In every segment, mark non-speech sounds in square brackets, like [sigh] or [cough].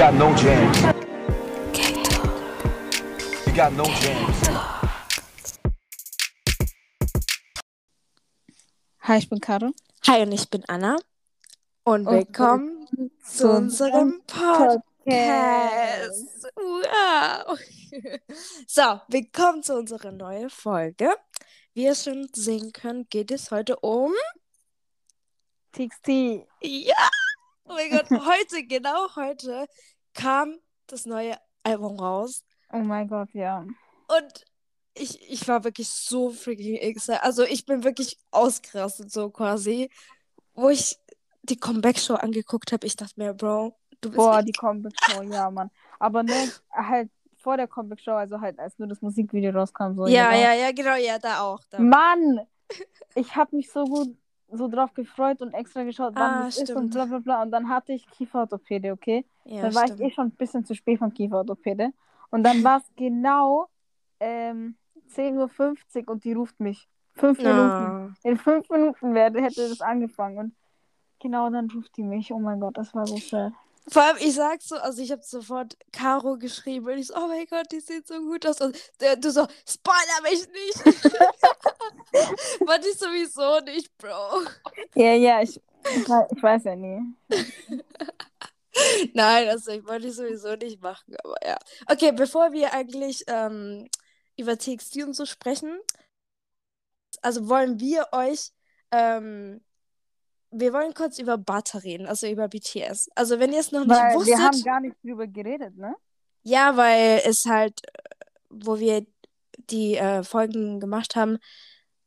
got no jams. You got no jams. Hi, ich bin Caro. Hi und ich bin Anna und Und willkommen zu unserem Podcast. Wow. [laughs] So, willkommen zu unserer neuen Folge. Wie ihr schon sehen könnt, geht es heute um. TXT. Ja! Oh mein Gott, heute, genau heute, kam das neue Album raus. Oh mein Gott, ja. Und ich, ich war wirklich so freaking excited. Also ich bin wirklich ausgerastet, so quasi. Wo ich die Comeback-Show angeguckt habe, ich dachte mir, Bro, du bist Boah, die Comeback Show, ja, Mann. Aber ne, halt vor der Comeback Show, also halt als nur das Musikvideo rauskam, so. Ja, ja, ja, genau, ja, da auch. Da. Mann! Ich habe mich so gut so drauf gefreut und extra geschaut, wann Ah, das ist und stimmt. bla bla bla. Und dann hatte ich Kieferorthopäde, okay? Ja, dann war stimmt. ich eh schon ein bisschen zu spät vom Kieferorthopäde. Und dann war es genau ähm, 10.50 Uhr und die ruft mich. Fünf Minuten. Ah. In fünf Minuten werde, hätte das angefangen. Und genau dann ruft die mich. Oh mein Gott, das war so sad. Vor allem, ich sag so, also ich habe sofort Caro geschrieben und ich so, oh mein Gott, die sieht so gut aus. Und der, du so, spoiler mich nicht. [laughs] Wollte ich sowieso nicht, Bro. Ja, ja, ich, ich, weiß, ich weiß ja nie. [laughs] Nein, also ich wollte ich sowieso nicht machen, aber ja. Okay, bevor wir eigentlich ähm, über TXT und so sprechen, also wollen wir euch, ähm, wir wollen kurz über Butter reden, also über BTS. Also wenn ihr es noch nicht Weil wusstet, wir haben gar nicht drüber geredet, ne? ja, weil es halt, äh, wo wir die äh, Folgen gemacht haben,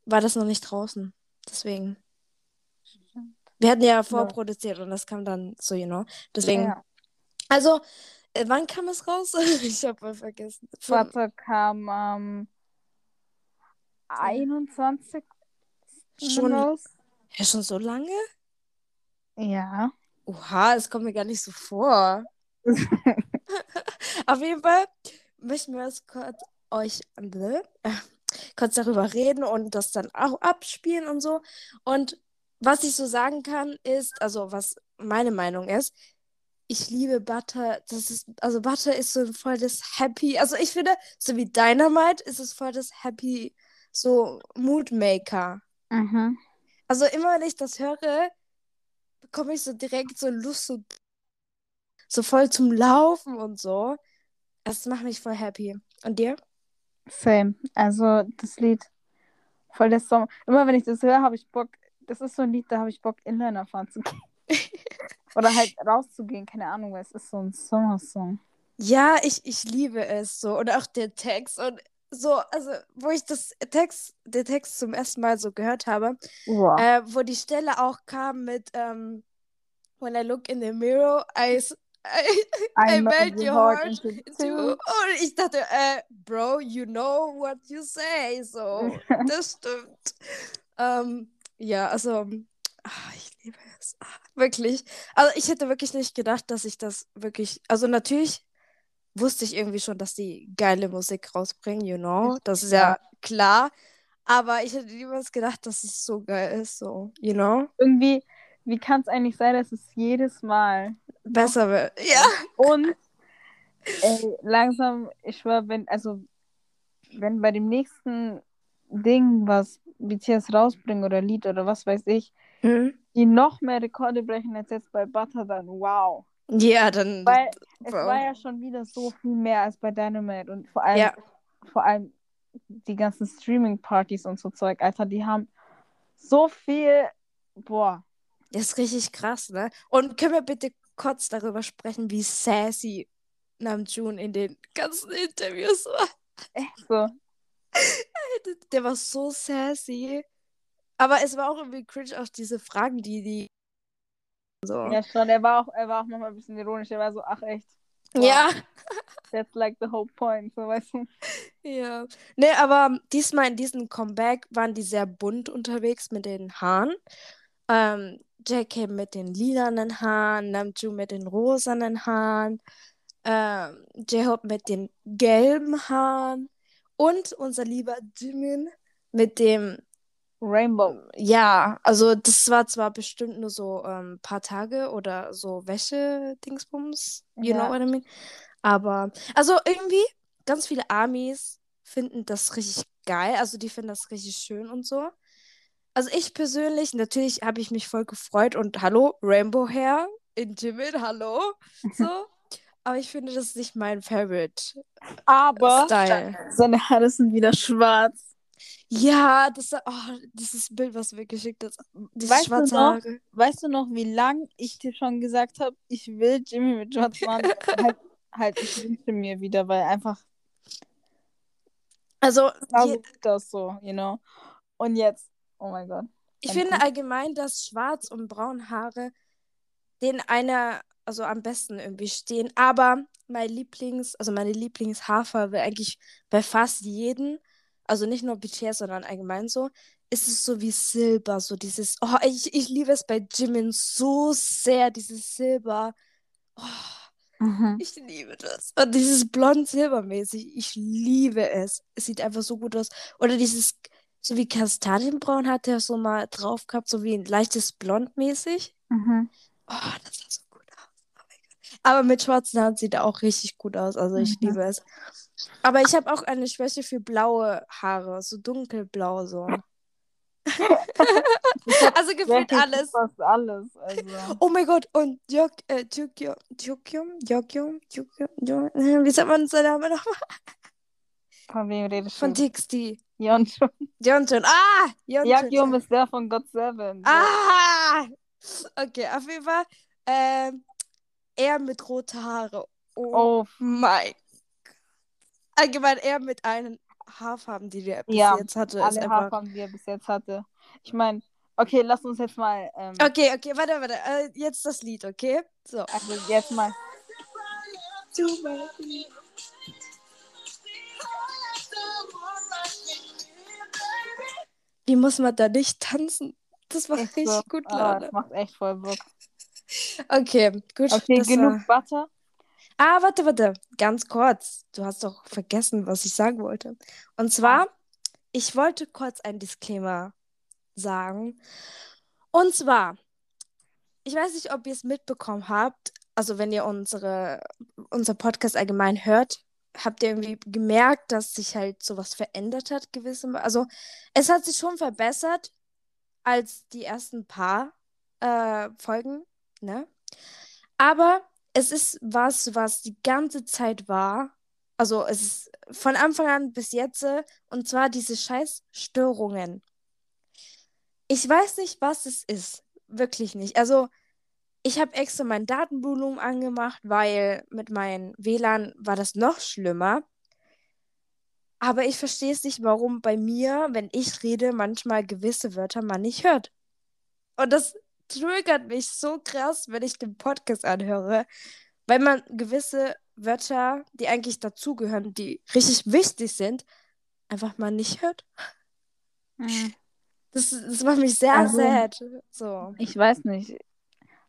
war das noch nicht draußen. Deswegen. Wir hatten ja vorproduziert und das kam dann so, you know. Deswegen. Ja. Also, äh, wann kam es raus? [laughs] ich habe mal vergessen. Vom- Vater kam am 21. Schon- raus. Ja, schon so lange? Ja. Oha, es kommt mir gar nicht so vor. [laughs] Auf jeden Fall möchten wir es kurz euch äh, kurz darüber reden und das dann auch abspielen und so. Und was ich so sagen kann, ist, also was meine Meinung ist, ich liebe Butter. Das ist, also Butter ist so voll das Happy. Also ich finde, so wie Dynamite ist es voll das Happy, so Moodmaker. Mhm. Also immer, wenn ich das höre, bekomme ich so direkt so Lust, so, so voll zum Laufen und so. Das macht mich voll happy. Und dir? Same. Also das Lied voll der Song. Immer wenn ich das höre, habe ich Bock. Das ist so ein Lied, da habe ich Bock, Inliner fahren zu gehen. [laughs] Oder halt rauszugehen, keine Ahnung, weil es ist so ein Sommersong. Ja, ich, ich liebe es so. Und auch der Text. Und so, also, wo ich das Text, den Text zum ersten Mal so gehört habe, Wow. äh, wo die Stelle auch kam mit ähm, When I look in the mirror, I, s- I, [laughs] I melt your heart into. Und ich dachte, äh, Bro, you know what you say. So, [laughs] das stimmt. Ähm, ja, also, ah, ich liebe es. Ah, wirklich. Also, ich hätte wirklich nicht gedacht, dass ich das wirklich. Also, natürlich wusste ich irgendwie schon, dass die geile Musik rausbringen, you know. Das ist ja, Ja. klar. Aber ich hätte niemals gedacht, dass es so geil ist, so, you know. Irgendwie, wie kann es eigentlich sein, dass es jedes Mal Besser wird. Ja. Und ey, langsam, ich schwör, wenn, also, wenn bei dem nächsten Ding, was BTS rausbringen oder Lied oder was weiß ich, Hm? die noch mehr Rekorde brechen als jetzt bei Butter, dann wow. Ja, dann. Weil es war ja schon wieder so viel mehr als bei Dynamite und vor allem, Ja. vor allem die ganzen Streaming-Partys und so Zeug, Alter, die haben so viel, boah, Das ist richtig krass, ne? Und können wir bitte kurz darüber sprechen, wie sassy Namjoon in den ganzen Interviews war? echt so. [laughs] Der war so sassy. Aber es war auch irgendwie cringe, auch diese Fragen, die die. So. Ja, schon, er war auch, er war auch nochmal ein bisschen ironisch, er war so, ach echt, wow. Ja. [laughs] that's like the whole point, so weißt du. Ja. Ne, aber diesmal in diesem Comeback waren die sehr bunt unterwegs mit den Haaren. Ähm, JK mit den lilanen Haaren, Namjoon mit den rosanen Haaren, ähm, J-Hope mit den gelben Haaren und unser lieber Jimin mit dem Rainbow. Ja, also das war zwar bestimmt nur so ein ähm, paar Tage oder so Wäsche-Dingsbums, you Ja. know what I mean? Aber, also irgendwie, ganz viele Amis finden das richtig geil, also die finden das richtig schön und so. Also ich persönlich, natürlich habe ich mich voll gefreut und hallo, Rainbow Hair, Intimate, hallo, [laughs] so. Aber ich finde, das ist nicht mein Favorite Aber Style. seine Haare sind wieder schwarz. Ja, das, oh, dieses Bild, was du mir geschickt hast, Weißt du noch? Weißt du noch, wie lang ich dir schon gesagt habe, ich will Jimmy mit schwarzen Haaren? [laughs] halt, halt, ich wünsche mir wieder, weil einfach Also, sah je, aus so, you know. Und jetzt, oh mein Gott. ich finde allgemein, dass schwarz und braun Haare den einer, also am besten irgendwie stehen. Aber mein Lieblings, also meine Lieblingshaarfarbe eigentlich bei fast jedem, also nicht nur BTS, sondern allgemein so, ist es so wie Silber, so dieses, oh, ich, ich liebe es bei Jimin so sehr, dieses Silber. Oh, Mhm. ich liebe das. Und dieses blond-silbermäßig, ich liebe es. Es sieht einfach so gut aus. Oder dieses, so wie Kastanienbraun hat er so mal drauf gehabt, so wie ein leichtes Blond mäßig. Mhm. Oh, das sah so gut aus. Oh mein Gott. Aber mit schwarzen Haaren sieht er auch richtig gut aus. Also ich Mhm. liebe es. Aber ich habe auch eine Schwäche für blaue Haare, so dunkelblau so. [laughs] also Wirklich alles. Fast alles. Also. Oh mein Gott, und Jok, äh, Jokyo, Jokyum, Jokyum, Jokyum, Jo- äh, wie sagt man seinen Namen nochmal? Von wem redest Von du? TXT. Yeonjun. Jonjun. Ah! Yakyum ist der von God Seven. So. Ah! Okay, auf jeden Fall. Ähm, er mit roten Haare. Oh, Oh, mein Gott. Allgemein er mit allen Haarfarben, die der bis Ja, jetzt hatte, alle. Haarfarben, die er bis jetzt hatte. Ich meine, okay, lass uns jetzt mal, ähm, Okay, okay, warte, warte. Äh, jetzt das Lied, okay? So. also jetzt mal, Wie muss man da nicht tanzen? Das macht echt richtig so, gut ah, Laune. das macht echt voll Bock. Okay, gut. Okay, genug war- Butter. Ah, warte, warte. Ganz kurz. Du hast doch vergessen, was ich sagen wollte. Und zwar, ich wollte kurz ein Disclaimer sagen. Und zwar, ich weiß nicht, ob ihr es mitbekommen habt. Also, wenn ihr unsere, unser Podcast allgemein hört, habt ihr irgendwie gemerkt, dass sich halt sowas verändert hat, gewisse. Also, es hat sich schon verbessert als die ersten paar äh, Folgen, ne? Aber es ist was, was die ganze Zeit war. Also es ist von Anfang an bis jetzt. Und zwar diese scheiß Störungen. Ich weiß nicht, was es ist. Wirklich nicht. Also ich habe extra mein Datenvolumen angemacht, weil mit meinem WLAN war das noch schlimmer. Aber ich verstehe es nicht, warum bei mir, wenn ich rede, manchmal gewisse Wörter man nicht hört. Und das triggert mich so krass, wenn ich den Podcast anhöre, weil man gewisse Wörter, die eigentlich dazugehören, die richtig wichtig sind, einfach mal nicht hört. Mhm. Das, das macht mich sehr Also- sad. So. Ich weiß nicht.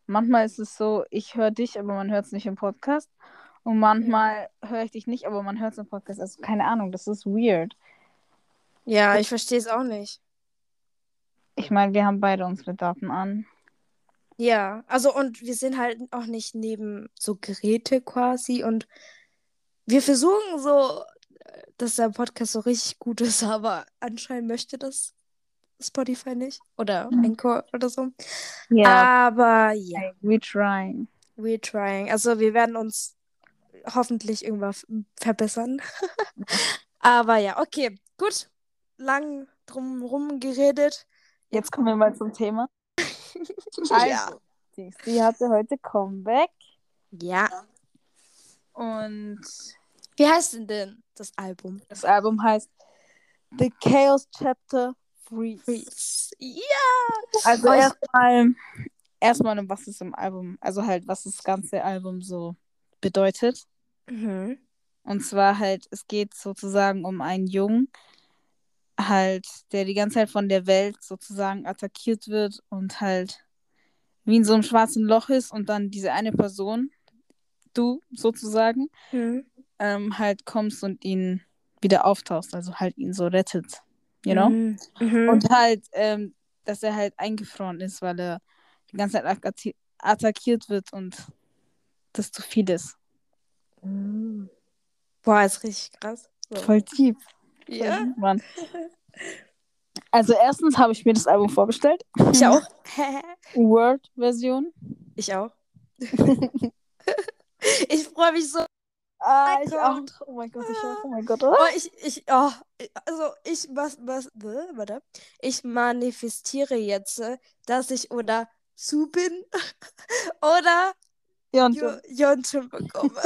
Manchmal ist es so, ich höre dich, aber man hört es nicht im Podcast. Und manchmal höre ich dich nicht, aber man hört es im Podcast. Also keine Ahnung, das ist weird. Ja, ich verstehe es auch nicht. Ich meine, wir haben beide unsere Daten an. Ja, also und wir sind halt auch nicht neben so Geräte quasi und wir versuchen so, dass der Podcast so richtig gut ist, [laughs] aber anscheinend möchte das Spotify nicht oder Mhm. Anchor oder so. Ja, Aber ja, okay, we trying. we're trying. Also wir werden uns hoffentlich irgendwas verbessern. [laughs] Aber ja, okay, gut. Lang drum geredet. Jetzt kommen wir mal zum Thema. [laughs] Ja. Also, die- sie hatte heute Comeback Ja. und Wie heißt denn denn das Album? das Album heißt The Chaos Chapter Freeze. Freeze. Ja. Also erstmal, erstmal, um was es im Album, also halt, was das ganze Album so bedeutet. Mhm. Und zwar halt, es geht sozusagen um einen Jungen, halt, der die ganze Zeit von der Welt sozusagen attackiert wird und halt wie in so einem schwarzen Loch ist und dann diese eine Person, du sozusagen, Mhm. ähm, halt kommst und ihn wieder auftauchst, also halt ihn so rettet. you know? Mhm. Mhm. Und halt, ähm, dass er halt eingefroren ist, weil er die ganze Zeit attacki- attackiert wird und das zu viel ist. Mhm. Boah, ist richtig krass. So. Voll tief. Ja, Mann. [laughs] Also erstens habe ich mir das Album vorbestellt. ich auch. [laughs] Word-Version. ich auch. [laughs] ich freue mich so. Ah, ich auch. Oh mein Gott, ich auch. Oh mein Gott. Oh, ich, ich, oh, also ich, was, was, warte. Ich manifestiere jetzt, äh, dass ich oder zu bin oder Ja, und Jo- Jonte bekomme.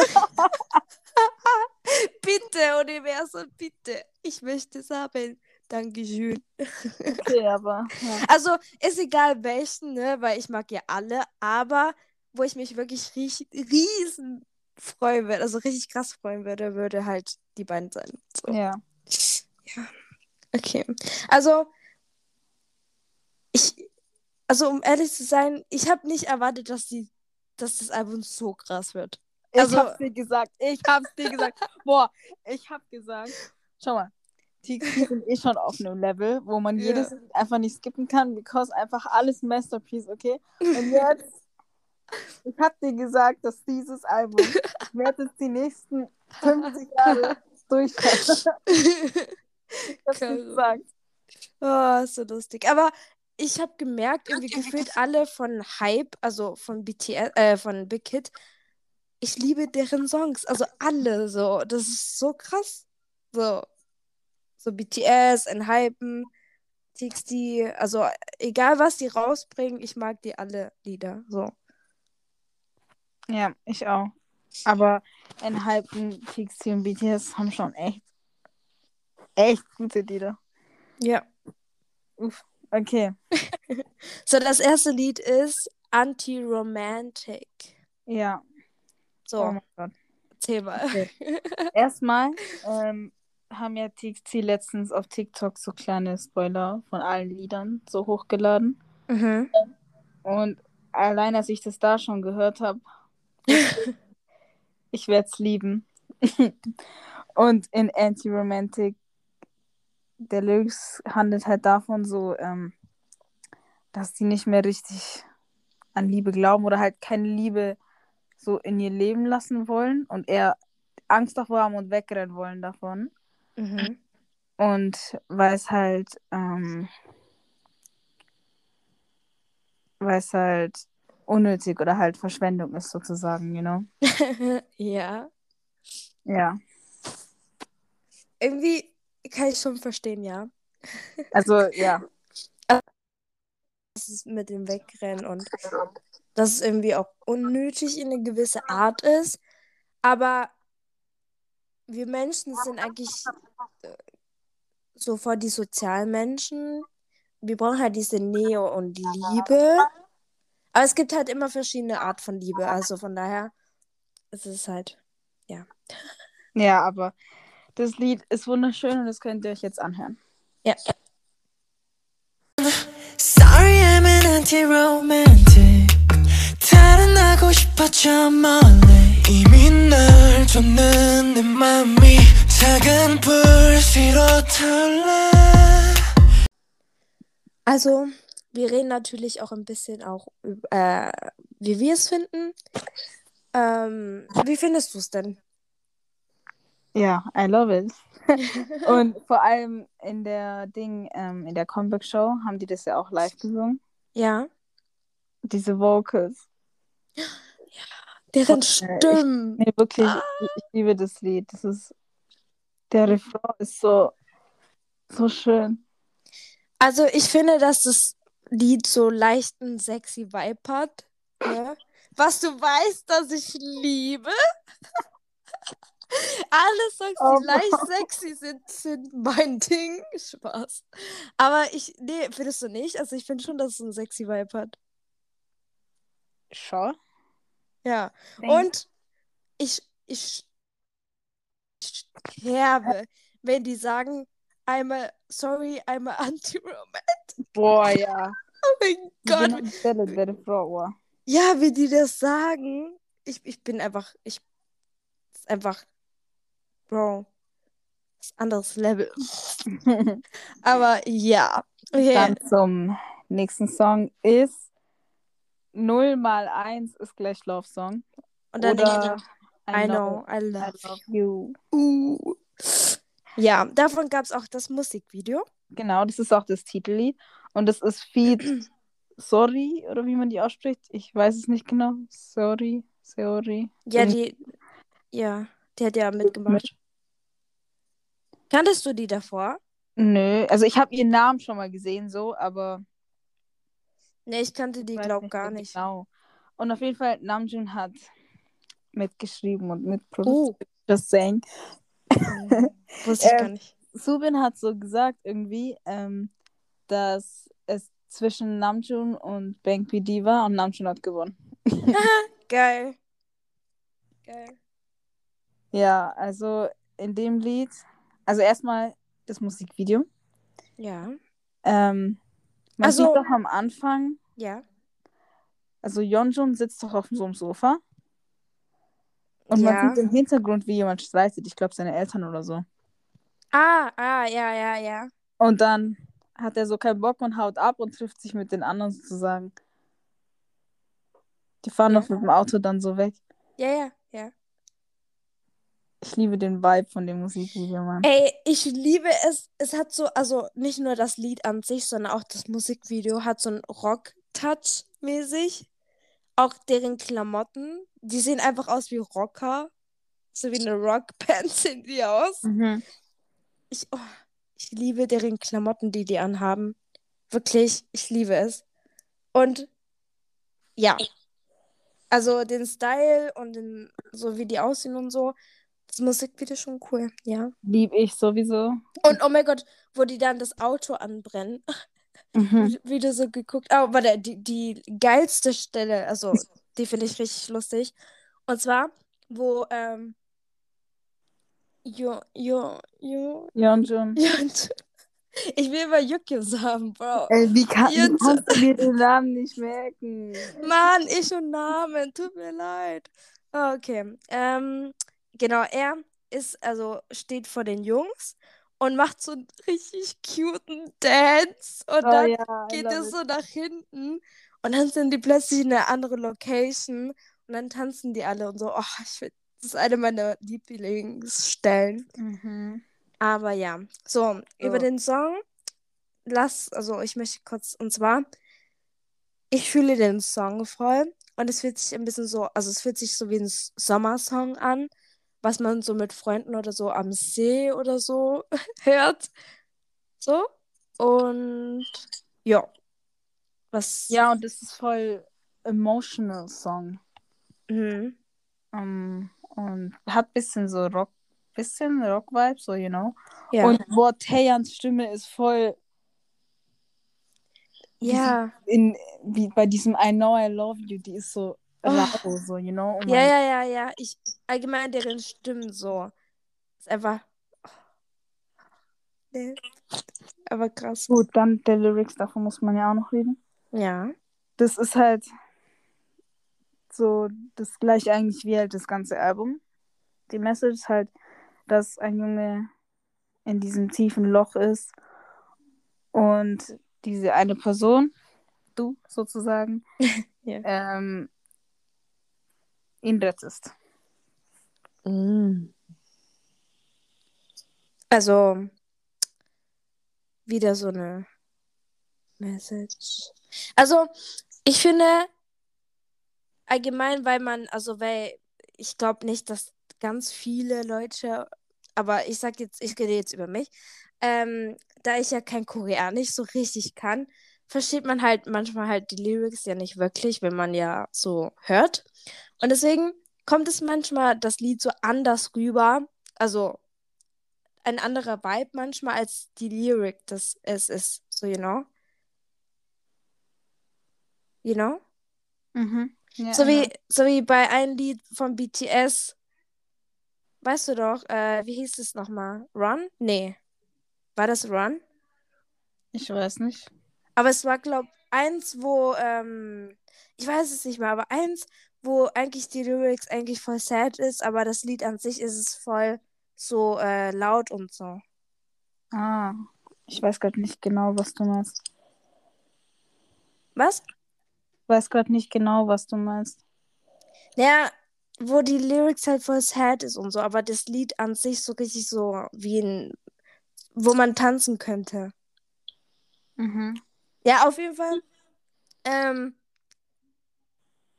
bitte, Universum, bitte. Ich möchte es haben. Dankeschön. okay, aber. Ja. [laughs] Also, ist egal welchen, ne, weil ich mag ja alle, aber wo ich mich wirklich ries riesen freuen würde, also richtig krass freuen würde, würde halt die beiden sein. So. ja. Okay. Also, ich, also um ehrlich zu sein, ich habe nicht erwartet, dass die, dass das Album so krass wird. Ich Also- hab's dir gesagt. Ich hab's dir gesagt. Boah, ich hab gesagt. Schau mal. TXT sind eh schon auf einem Level, wo man Ja. jedes einfach nicht skippen kann, because einfach alles Masterpiece, okay? Und jetzt, ich hab dir gesagt, dass dieses Album, ich werde es die nächsten 50 Jahre durchhalten. [laughs] Ich hab's dir gesagt. Oh, so lustig. Aber ich habe gemerkt, irgendwie gefühlt alle von Hype, also von BTS, äh, von Big Hit, ich liebe deren Songs. Also alle so. Das ist so krass. So. So BTS, Hypen, TXT, also egal was die rausbringen, ich mag die alle Lieder. So. Ja, ich auch. Aber Enhypen, TXT und BTS haben schon echt, echt gute Lieder. Ja. Uff. Okay. [laughs] So, das erste Lied ist Anti-Romantic. Ja. So, Oh mein Gott. erzähl mal. Okay. [laughs] Erstmal ähm, haben ja TXT letztens auf TikTok so kleine Spoiler von allen Liedern so hochgeladen. Mhm. Und allein, als ich das da schon gehört habe, [laughs] ich werde es lieben. [laughs] Und in Anti-Romantic, der Lyrics handelt halt davon so, ähm, dass die nicht mehr richtig an Liebe glauben oder halt keine Liebe so in ihr Leben lassen wollen und eher Angst davor haben und wegrennen wollen davon. Mhm. Und weil es halt, ähm, weil es halt unnötig oder halt Verschwendung ist, sozusagen, you know? [laughs] ja. Ja. Irgendwie kann ich schon verstehen, ja. Also, ja. Das ist mit dem Wegrennen und dass es irgendwie auch unnötig in eine gewisse Art ist. Aber wir Menschen sind eigentlich äh, so vor die sozialen Menschen. Wir brauchen halt diese Nähe und Liebe. Aber es gibt halt immer verschiedene Art von Liebe. Also von daher ist es halt. Ja, aber das Lied ist wunderschön und das könnt ihr euch jetzt anhören. Ja. Sorry I'm an anti-romantic 다른 나고 싶었죠 멀리 이미 널 줬는 내 맘이 작은 불씨로 타올라 Also, wir reden natürlich auch ein bisschen auch über, äh, wie wir es finden. Ähm, wie findest du es denn? Ja, I love it. [laughs] und vor allem in der Ding, ähm, in der Comeback Show haben die das ja auch live gesungen. Ja. Diese Vocals. [laughs] Deren äh, ich- Stimmen. Nee, wirklich, ich, ich liebe das Lied. Das ist, der Refrain ist so, so schön. Also, ich finde, dass das Lied so leichten sexy Vibe hat. Ne? Was du weißt, dass ich liebe. [laughs] Alle Songs, die Oh. leicht sexy sind, sind mein Ding. Spaß. Aber ich, nee, findest du nicht? Also, ich finde schon, dass es einen sexy Vibe hat. Schon. Ja. Und ich, ich sterbe, wenn die sagen, einmal sorry, einmal anti-romantic. Boah, ja. [laughs] Oh mein Gott. Der Refrain, oh. Ja, wie die das sagen. Ich, ich bin einfach, ich ist einfach, Bro. das anderes Level. [laughs] Aber ja. Okay. Dann zum nächsten Song ist 0 mal 1 ist gleich Love Song. Und dann Oder I know, I I love love you. you. Ja, davon gab es auch das Musikvideo. Genau, das ist auch das Titellied. Und das ist Feed [clears throat] Sorry, oder wie man die ausspricht. Ich weiß es nicht genau. Sorry, sorry. Ja, die, ja, die hat ja mitgemacht. Kanntest du die davor? Nö, also ich habe ihren Namen schon mal gesehen, so, aber Nee, ich kannte die, ich weiß glaub nicht gar nicht. Genau. Und auf jeden Fall, Namjoon hat mitgeschrieben und Oh. mitproduziert. Just saying. Hm, [laughs] Wusste ich Ähm, gar nicht. Subin hat so gesagt irgendwie, ähm, dass es zwischen Namjoon und Bang PD war und Namjoon hat gewonnen. [laughs] Geil. Geil. Ja, also in dem Lied, also erstmal das Musikvideo. Ja. Ähm, man Also- sieht doch am Anfang, Ja. also Yeonjun sitzt doch auf so einem Sofa und ja. man sieht im Hintergrund, wie jemand streitet. Ich glaube, seine Eltern oder so. Ah, ah, ja, ja, ja. Und dann hat er so keinen Bock und haut ab und trifft sich mit den anderen sozusagen. Die fahren Ja. doch mit dem Auto dann so weg. Ja, ja, ja. Ich liebe den Vibe von dem Musikvideo, Mann. Ey, ich liebe es. Es hat so, also nicht nur das Lied an sich, sondern auch das Musikvideo hat so einen Rock-Touch mäßig. Auch deren Klamotten, die sehen einfach aus wie Rocker. So wie eine Rockband [laughs] sehen die aus. Mhm. Ich, oh, ich liebe deren Klamotten, die die anhaben. Wirklich, ich liebe es. Und ja, also den Style und den, so wie die aussehen und so, das Musikvideo schon cool, ja. Lieb ich sowieso. Und oh mein Gott, wo die dann das Auto anbrennen. [laughs] Mhm. Wie, wie du so geguckt. Oh, warte, die, die geilste Stelle, also die finde ich richtig lustig. Und zwar, wo ähm, Jo, Jo, Jo, Yeonjun. Jant. Ich will immer Yukio sagen, Bro. Ey, wie, kann, wie Yeonjun. kannst du mir den Namen nicht merken? Mann, ich und Namen, tut mir leid. Okay, ähm, genau, er ist, also steht vor den Jungs und macht so einen richtig cuten Dance und Oh dann ja, geht es so nach hinten und dann sind die plötzlich in einer anderen Location und dann tanzen die alle und so. Oh, ich find, das ist eine meiner Lieblingsstellen. Mhm. Aber ja, so, über So. den Song, lass, also ich möchte kurz, und zwar, ich fühle den Song voll und es fühlt sich ein bisschen so, also es fühlt sich so wie ein Sommersong an, was man so mit Freunden oder so am See oder so [laughs] hört. So. Und ja. Was? Ja, und das ist voll emotional Song. Mhm. Ähm, und hat bisschen so Rock, bisschen Rock-Vibe, so, you know. Ja. Und boah, Stimme ist voll ja. in, wie bei diesem I Know I Love You, die ist so Oh. rau, so, you know. Oh Ja, ja, ja, ja. Ich, allgemein deren Stimmen so. Ist einfach. Nee. Aber krass. Gut, dann der Lyrics, davon muss man ja auch noch reden. Ja. Das ist halt so das gleiche eigentlich wie halt das ganze Album. Die Message ist halt, dass ein Junge in diesem tiefen Loch ist und diese eine Person, du sozusagen, [laughs] Ja. ähm, ihn rettest. Also, wieder so eine Message. Also, ich finde, allgemein, weil man, also, weil ich glaube nicht, dass ganz viele Leute, aber ich sag jetzt, ich rede jetzt über mich, ähm, da ich ja kein Koreanisch so richtig kann, versteht man halt manchmal halt die Lyrics ja nicht wirklich, wenn man ja so hört. Und deswegen kommt es manchmal das Lied so anders rüber, also ein anderer Vibe manchmal als die Lyric, das es ist, so you know. You know? Mhm. Ja, So wie, ja. so wie bei einem Lied von BTS. Weißt du doch, äh, wie hieß es nochmal? Run? Nee. War das Run? Ich weiß nicht. Aber es war, glaub, eins, wo, ähm, ich weiß es nicht mehr, aber eins, wo eigentlich die Lyrics eigentlich voll sad ist, aber das Lied an sich ist es voll so äh, laut und so. Ah, ich weiß gerade nicht genau, was du meinst. Was? Ich weiß gerade nicht genau, was du meinst. Ja, wo die Lyrics halt voll sad ist und so, aber das Lied an sich so richtig so wie ein, wo man tanzen könnte. Mhm. Ja, auf jeden Fall. Ähm,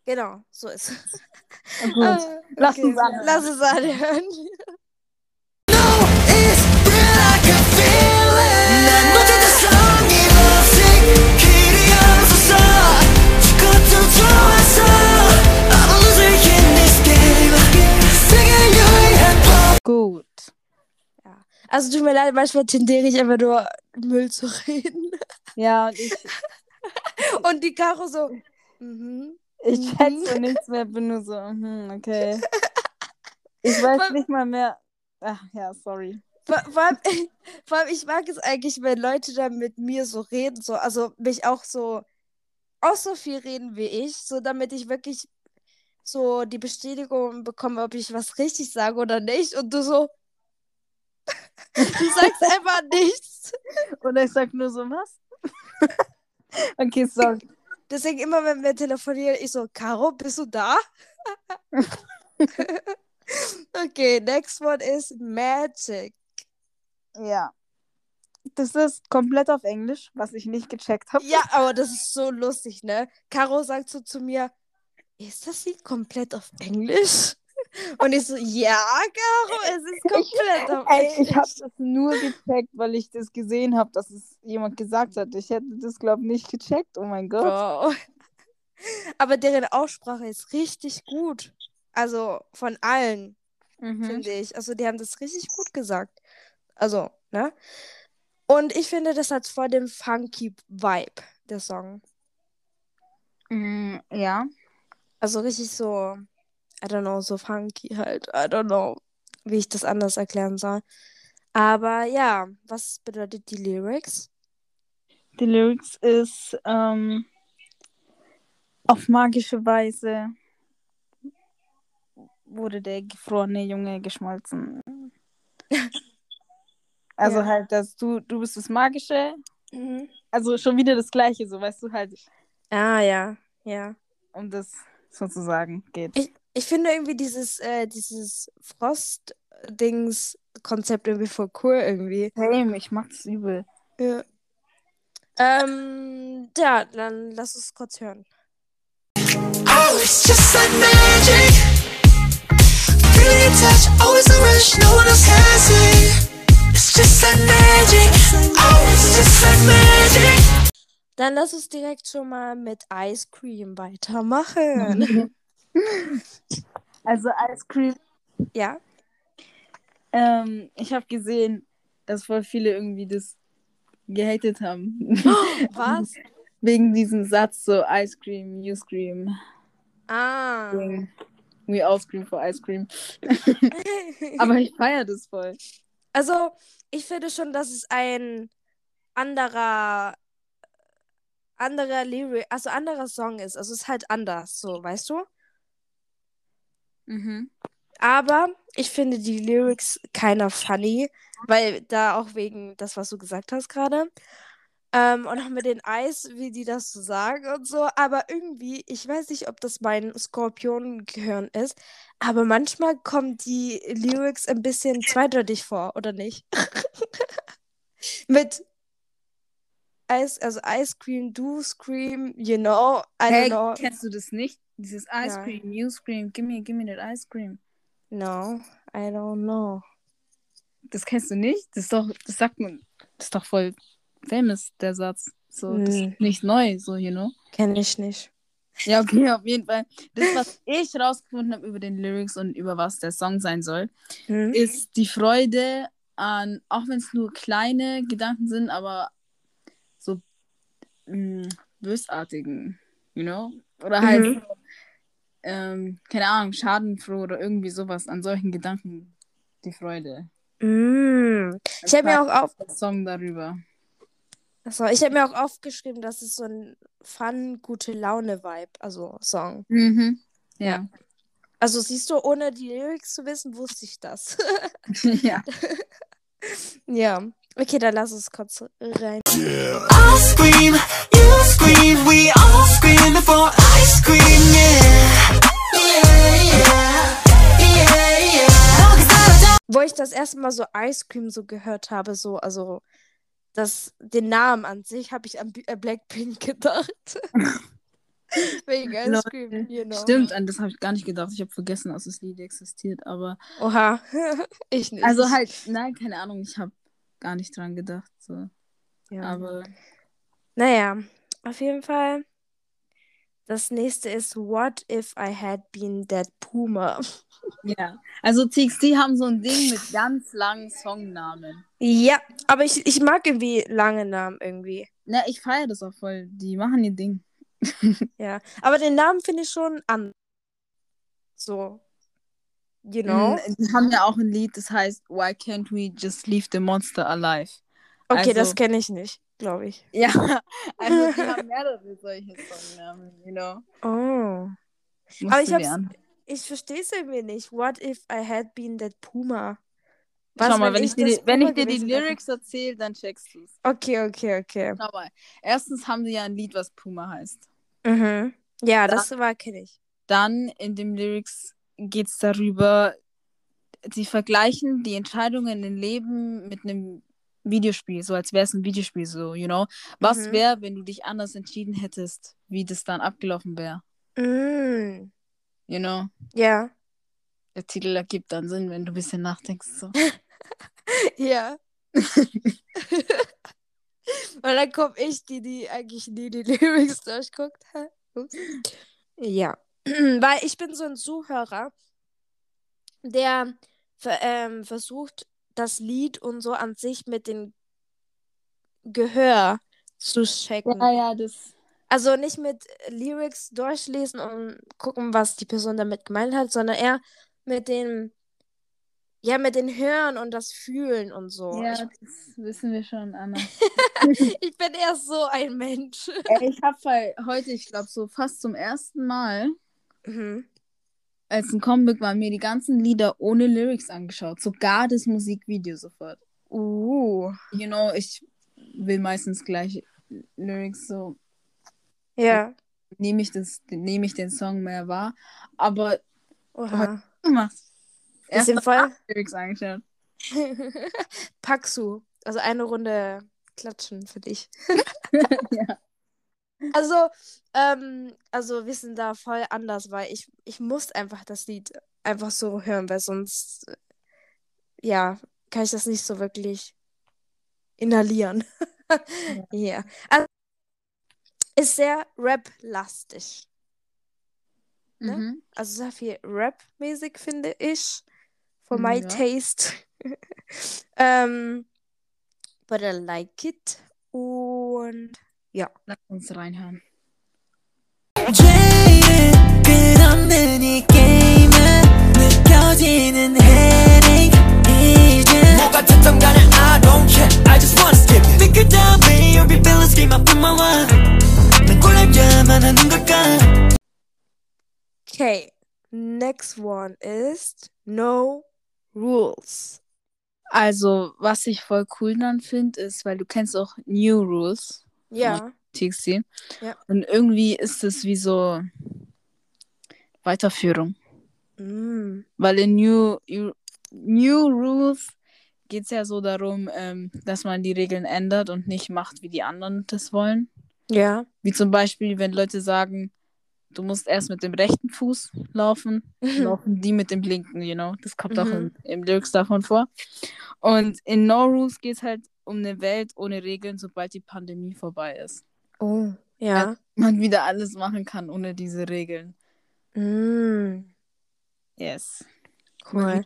genau, so ist es. Gut. Ah, Lass okay. uns anhören. Lass uns anhören. It's real like a feeling 난 놓친 듯성이 lovesick 길이 없어서 죽어도 좋았어 I'm a loser in this game 세계 유일한 pop Gut. Also tut mir leid, manchmal tendiere ich einfach nur Müll zu reden. Ja, und ich, [laughs] Und die Karo so. Mhm. ich check so nichts mehr, bin nur so, mhm, okay. Ich weiß Vor- nicht mal mehr. Ach ja, sorry. Vor, vor, allem, [laughs] vor allem, ich mag es eigentlich, wenn Leute dann mit mir so reden, so, also mich auch so, auch so viel reden wie ich, so damit ich wirklich so die Bestätigung bekomme, ob ich was richtig sage oder nicht. Und du so, [laughs] du sagst einfach nichts. Oder ich sag nur so, was? [laughs] okay, sorry. Deswegen immer, wenn wir telefonieren, ich so, Caro, bist du da? [laughs] okay, next one is Magic. Ja. Das ist komplett auf Englisch, was ich nicht gecheckt habe. Ja, aber das ist so lustig, ne? Caro sagt so zu mir, ist das Lied komplett auf Englisch? Und ich so, ja, Caro, es ist komplett auf Ey, ich habe das nur gecheckt, weil ich das gesehen habe, dass es jemand gesagt hat. Ich hätte das, glaube ich, nicht gecheckt. Oh mein Gott. Bro. Aber deren Aussprache ist richtig gut. Also von allen, Mhm. finde ich. Also die haben das richtig gut gesagt. Also, ne? Und ich finde, das hat voll den funky Vibe, der Song. Mm, ja. Also richtig so, I don't know, so funky halt. I don't know, wie ich das anders erklären soll. Aber ja, was bedeutet die Lyrics? Die Lyrics ist ähm, auf magische Weise wurde der gefrorene Junge geschmolzen. [laughs] Also Ja. halt, dass du, du bist das Magische, Mhm. also schon wieder das Gleiche, so weißt du halt, Ah, ja, ja. um das sozusagen geht. Ich, ich finde irgendwie dieses, äh, dieses Frost-Dings-Konzept irgendwie voll cool irgendwie. Same, ich mag das übel. Ja. Ähm, ja, dann lass uns kurz hören. Oh, it's just like magic Feeling your touch, always a rush, no one else has it It's just like magic Oh, it's just like magic Dann lass uns direkt schon mal mit Ice Cream weitermachen. [laughs] Also Ice Cream, ja. ähm, ich habe gesehen, dass voll viele irgendwie das gehatet haben. [gasps] Was? [laughs] Wegen diesem Satz so Ice Cream, you scream. Ah. We all scream for Ice Cream. [laughs] Aber ich feiere das voll. Also, ich finde schon, dass es ein anderer, anderer Lyric, also anderer Song ist. Also es ist halt anders, so, weißt du? Mhm. Aber ich finde die Lyrics keiner funny, weil da auch wegen das, was du gesagt hast gerade. Ähm, und auch mit den Eis, wie die das so sagen und so. Aber irgendwie, ich weiß nicht, ob das mein Skorpion-Gehirn ist, aber manchmal kommen die Lyrics ein bisschen zweideutig vor, oder nicht? [laughs] mit Ice, also Ice Cream, do scream, you know, I don't Hey, know. kennst du das nicht? Dieses Ice Nein. Cream, you scream, give me, give me that Ice Cream. No, I don't know. Das kennst du nicht? Das ist doch, das sagt man, das ist doch voll famous, der Satz. So, das ist nicht neu, so, you know? Kenn ich nicht. Ja, okay, [laughs] auf jeden Fall. Das, was ich rausgefunden habe über den Lyrics und über was der Song sein soll, Hm? ist die Freude an, auch wenn es nur kleine Gedanken sind, aber so mh, bösartigen, you know? Oder halt, Mhm. Ähm, keine Ahnung, schadenfroh oder irgendwie sowas, an solchen Gedanken die Freude. Mm. Ich habe mir auch auf, Song darüber. achso, ich habe mir auch aufgeschrieben, dass es so ein fun, gute Laune Vibe, also Song. Mhm. Ja. Also siehst du, ohne die Lyrics zu wissen, wusste ich das. [laughs] ja. [laughs] ja. Okay, dann lass uns kurz rein. Wo ich das erste Mal so Ice Cream so gehört habe, so, also das, den Namen an sich, habe ich an B äh Blackpink [laughs] gedacht. [laughs] Wegen Ice Cream, you know. Stimmt, an das habe ich gar nicht gedacht. Ich habe vergessen, dass das Lied existiert, aber. Oha, [laughs] ich nicht. Also halt, nein, keine Ahnung, ich habe gar nicht dran gedacht. So. ja. Aber Naja, auf jeden Fall. Das nächste ist What if I had been that Puma? ja, also TXT haben so ein Ding mit ganz langen Songnamen. Ja, aber ich, ich mag irgendwie lange Namen irgendwie. Na, ich feiere das auch voll. Die machen ihr Ding. Ja, aber den Namen finde ich schon an. So, you know? Mm, Die haben ja auch ein Lied, das heißt Why can't we just leave the monster alive? Okay, das also- kenne ich nicht, glaube ich. Ja, [laughs] also die haben mehrere solche Songnamen, you know. Oh. Musst Aber ich Ich verstehe es irgendwie nicht. What if I had been that Puma? Schau mal, wenn ich, dir, das die- wenn ich dir die? Lyrics erzähle, dann checkst du es. Okay, okay, okay. Schau mal. Erstens haben sie ja ein Lied, was Puma heißt. Mhm. Ja, Da- das war kenne ich. Dann in dem Lyrics geht es darüber, sie vergleichen die Entscheidungen im Leben mit einem Videospiel, so als wäre es ein Videospiel, so, you know. Was Mhm. wäre, wenn du dich anders entschieden hättest, wie das dann abgelaufen wäre, Mm. you know. Ja. Der Titel ergibt dann Sinn, wenn du ein bisschen nachdenkst. So. [laughs] Ja. [laughs] Und dann komme ich, die, die eigentlich nie die [laughs] Lyrics durchguckt hat. Ja. [clears throat] Weil ich bin so ein Zuhörer, der ähm, versucht, das Lied und so an sich mit dem Gehör zu checken. Ja, ja, das. Also nicht mit Lyrics durchlesen und gucken, was die Person damit gemeint hat, sondern eher mit dem, ja, mit den Hören und das Fühlen und so. Ja, das wissen wir schon, Anna. Ich, [laughs] ich bin eher so ein Mensch. Ich habe heute, ich glaube, so fast zum ersten Mal, Mhm. als ein Comeback war, mir die ganzen Lieder ohne Lyrics angeschaut. Sogar das Musikvideo sofort. Uh. You know, ich will meistens gleich Lyrics so, Ja. nehme ich, das- nehme ich den Song mehr wahr. Aber Oha. gemacht. Erst Bisschen voll. Lyrics angeschaut. [laughs] Paxu. Also eine Runde klatschen für dich. [laughs] ja. Also, ähm, also wir sind da voll anders, weil ich, ich muss einfach das Lied einfach so hören, weil sonst, äh, ja, kann ich das nicht so wirklich inhalieren. [laughs] Ja. Also, ist sehr Rap-lastig. Ne? Mhm. Also sehr viel Rap-mäßig, finde ich. For my Ja. taste. [laughs] ähm, but I like it. Und ja. Lass uns reinhören. Okay, next one ist No Rules. Also, was ich voll cool dann finde, ist, weil du kennst auch New Rules. Ja. TXT. Ja. Und irgendwie ist es wie so Weiterführung. Mm. Weil in New, New, Rules geht es ja so darum, ähm, dass man die Regeln ändert und nicht macht, wie die anderen das wollen. Ja. Wie zum Beispiel, wenn Leute sagen, du musst erst mit dem rechten Fuß laufen, [laughs] laufen die mit dem linken, you know. Das kommt auch Mhm. im, im Lyrics davon vor. Und in No Rules geht es halt um eine Welt ohne Regeln, sobald die Pandemie vorbei ist. Oh. Ja. Man wieder alles machen kann ohne diese Regeln. Mm. Yes. Cool.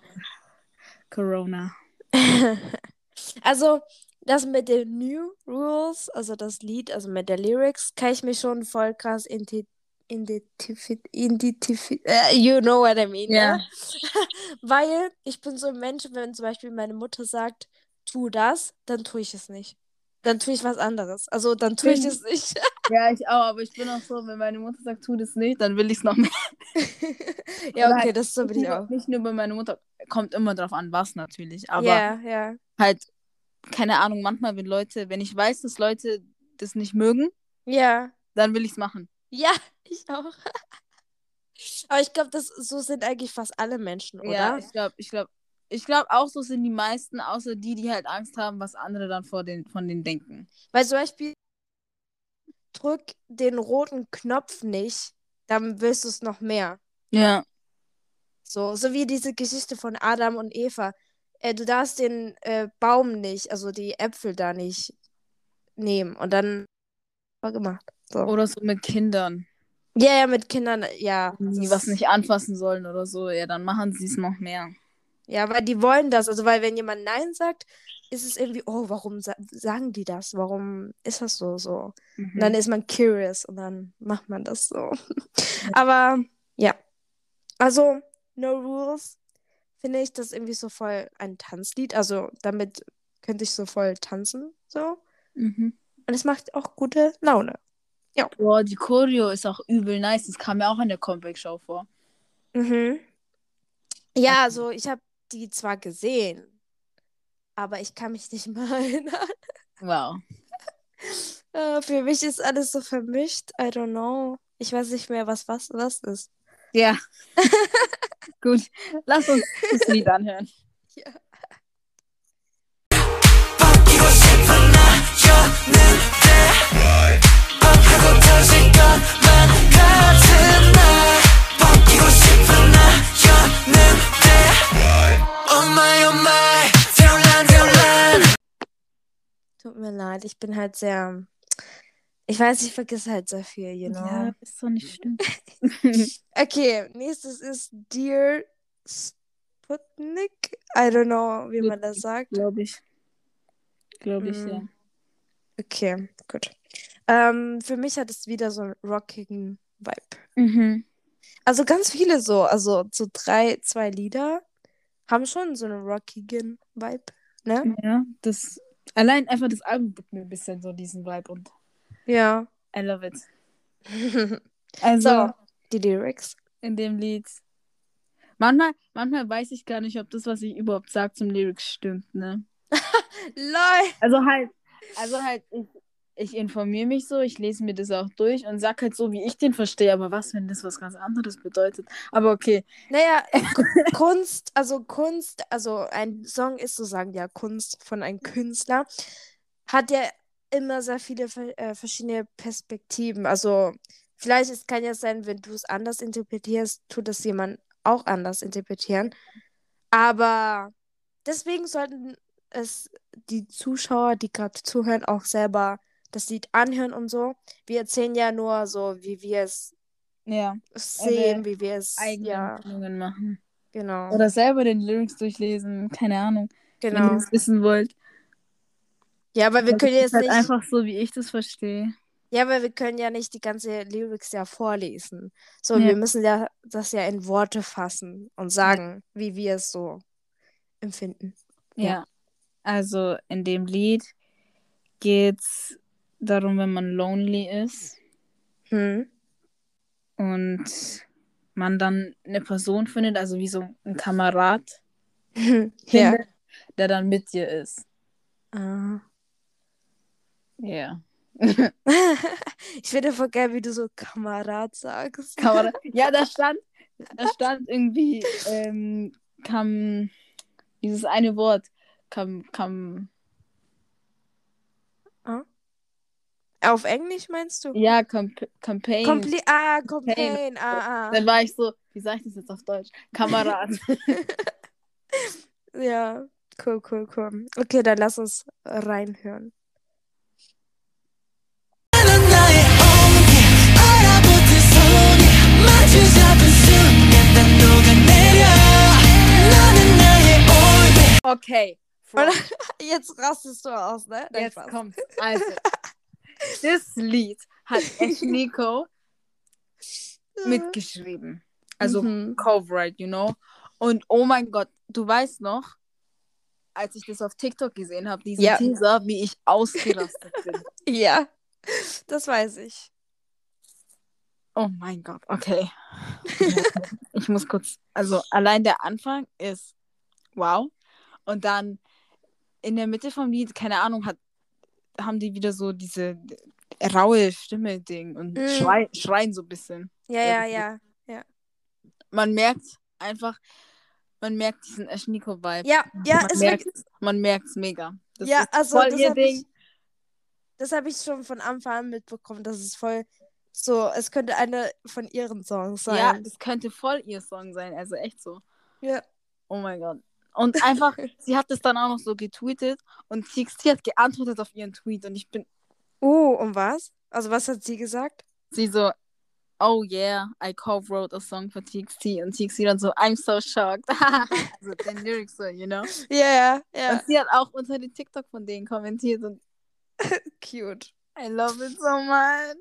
Corona. [laughs] Also, das mit den New Rules, also das Lied, also mit der Lyrics, kann ich mich schon voll krass identi- identifi identifi äh, you know what I mean, Ja. ne? [laughs] Weil ich bin so ein Mensch, wenn zum Beispiel meine Mutter sagt, tu das, dann tue ich es nicht. dann tue ich was anderes. Also dann tue ich das nicht. [laughs] Ja, ich auch, aber ich bin auch so, wenn meine Mutter sagt, tu das nicht, dann will ich es noch mehr. [laughs] ja, okay, halt das so bin ich auch. nicht nur bei meiner Mutter, kommt immer drauf an, was natürlich. Aber Ja, ja. halt, keine Ahnung, manchmal, wenn Leute, wenn ich weiß, dass Leute das nicht mögen, Ja. dann will ich es machen. Ja, [laughs] ich auch. Aber ich glaube, das so sind eigentlich fast alle Menschen, oder? Ja, ich glaube, ich glaube, ich glaube auch so sind die meisten, außer die, die halt Angst haben, was andere dann vor den, von denen denken. Weil zum Beispiel drück den roten Knopf nicht, dann willst du es noch mehr. Ja. So, so wie diese Geschichte von Adam und Eva. Äh, du darfst den äh, Baum nicht, also die Äpfel da nicht nehmen. Und dann war gemacht. So. Oder so mit Kindern, Ja, ja, mit Kindern, ja. die was nicht anfassen sollen oder so. Ja, dann machen sie es noch mehr. Ja, weil die wollen das. Also, weil wenn jemand Nein sagt, ist es irgendwie, oh, warum sa sagen die das? Warum ist das so? so? Mhm. Und dann ist man curious und dann macht man das so. [laughs] Aber ja. Also, No Rules finde ich das irgendwie so voll ein Tanzlied. Also, damit könnte ich so voll tanzen. So. Mhm. Und es macht auch gute Laune. Boah, die Choreo ist auch übel nice. Das kam mir auch in der Comeback-Show vor. Mhm. Ja, also ich habe die zwar gesehen, aber ich kann mich nicht [laughs] mehr erinnern. Wow. [laughs] Äh, für mich ist alles so vermischt. I don't know. Ich weiß nicht mehr, was was was ist. Ja. [laughs] Gut. Lass uns das Lied anhören. 바뀌고 싶은 나였는데 Tut mir leid, ich bin halt sehr. Ich weiß, ich vergesse halt sehr viel, you know. Ja, ist doch nicht schlimm. [laughs] okay, nächstes ist Dear Sputnik. I don't know, wie man das sagt. Glaube ich. Glaube ich, mm. ja. Okay, gut. Ähm, für mich hat es wieder so einen rockigen Vibe. Mhm. Also ganz viele so, also so drei, zwei Lieder haben schon so einen rockigen Vibe, ne? Ja, das. Allein einfach das Album gibt mir ein bisschen so diesen Vibe und Ja. I love it. [laughs] Also, So, die Lyrics. in dem Lied. Manchmal, manchmal weiß ich gar nicht, ob das, was ich überhaupt sage zum Lyrics stimmt, ne? [laughs] Lol. Also halt, also halt, ich, ich informiere mich so, ich lese mir das auch durch und sag halt so, wie ich den verstehe, aber was, wenn das was ganz anderes bedeutet? Aber okay. Naja, Kunst, also Kunst, also ein Song ist, so sagen ja, Kunst von einem Künstler, hat ja immer sehr viele äh, verschiedene Perspektiven. Also vielleicht es kann ja sein, wenn du es anders interpretierst, tut das jemand auch anders interpretieren. Aber deswegen sollten es die Zuschauer, die gerade zuhören, auch selber das Lied anhören und so. Wir erzählen ja nur so, wie wir es Ja, sehen, wie wir es, eigene ja, machen. genau. Oder selber den Lyrics durchlesen, keine Ahnung, wenn ihr Genau. es wissen wollt. Ja, aber wir Das können jetzt halt nicht. einfach so, wie ich das verstehe. Ja, aber wir können ja nicht die ganze Lyrics ja vorlesen. So, Ja. wir müssen ja das ja in Worte fassen und sagen, wie wir es so empfinden. Ja. Ja. Also in dem Lied geht's darum, wenn man lonely ist Hm. und man dann eine Person findet, also wie so ein Kamerad, [laughs] ja. findet, der dann mit dir ist. Ah. Ja. [laughs] ich finde voll geil, wie du so Kamerad sagst. Kamerad. [laughs] Ja, da stand, da stand irgendwie, ähm, kam dieses eine Wort, kam, kam, Auf Englisch meinst du? Ja, Comp Campaign. Compli ah, Campaign. Ah, ah. Dann war ich so, wie sage ich das jetzt auf Deutsch? Kamerad. [laughs] ja, cool, cool, cool. Okay, dann lass uns reinhören. Okay. [laughs] Jetzt rastest du aus, ne? Jetzt Spaß. Also, [laughs] das Lied hat [laughs] Nico mitgeschrieben. Also Mhm. Co-Write, you know. Und oh mein Gott, du weißt noch, als ich das auf TikTok gesehen habe, diesen Ja. Teaser, wie ich ausgerastet [laughs] bin. Ja, das weiß ich. Oh mein Gott, okay. [laughs] ich muss kurz, also allein der Anfang ist wow. Und dann in der Mitte vom Lied, keine Ahnung, hat, haben die wieder so diese raue Stimme-Ding und Mm. schrei, schreien so ein bisschen. Ja, ja, ja. Man merkt einfach, man merkt diesen Eschniko-Vibe. Ja, ja, man es merkt wirklich, man merkt's mega. Das ja, also voll das ihr habe Ding. ich, das habe ich schon von Anfang an mitbekommen. Das ist voll so, es könnte eine von ihren Songs sein. Ja, das könnte voll ihr Song sein, also echt so. Ja. Oh mein Gott. Und [laughs] einfach, sie hat es dann auch noch so getweetet und TXT hat geantwortet auf ihren Tweet und ich bin Oh, um was? Also was hat sie gesagt? sie so, oh yeah, I co-wrote a song for TXT und TXT dann so, I'm so shocked. [laughs] also den Lyrics so, you know. [laughs] Ja, ja, ja. Und sie hat auch unter den TikTok von denen kommentiert und Cute. I love it so much.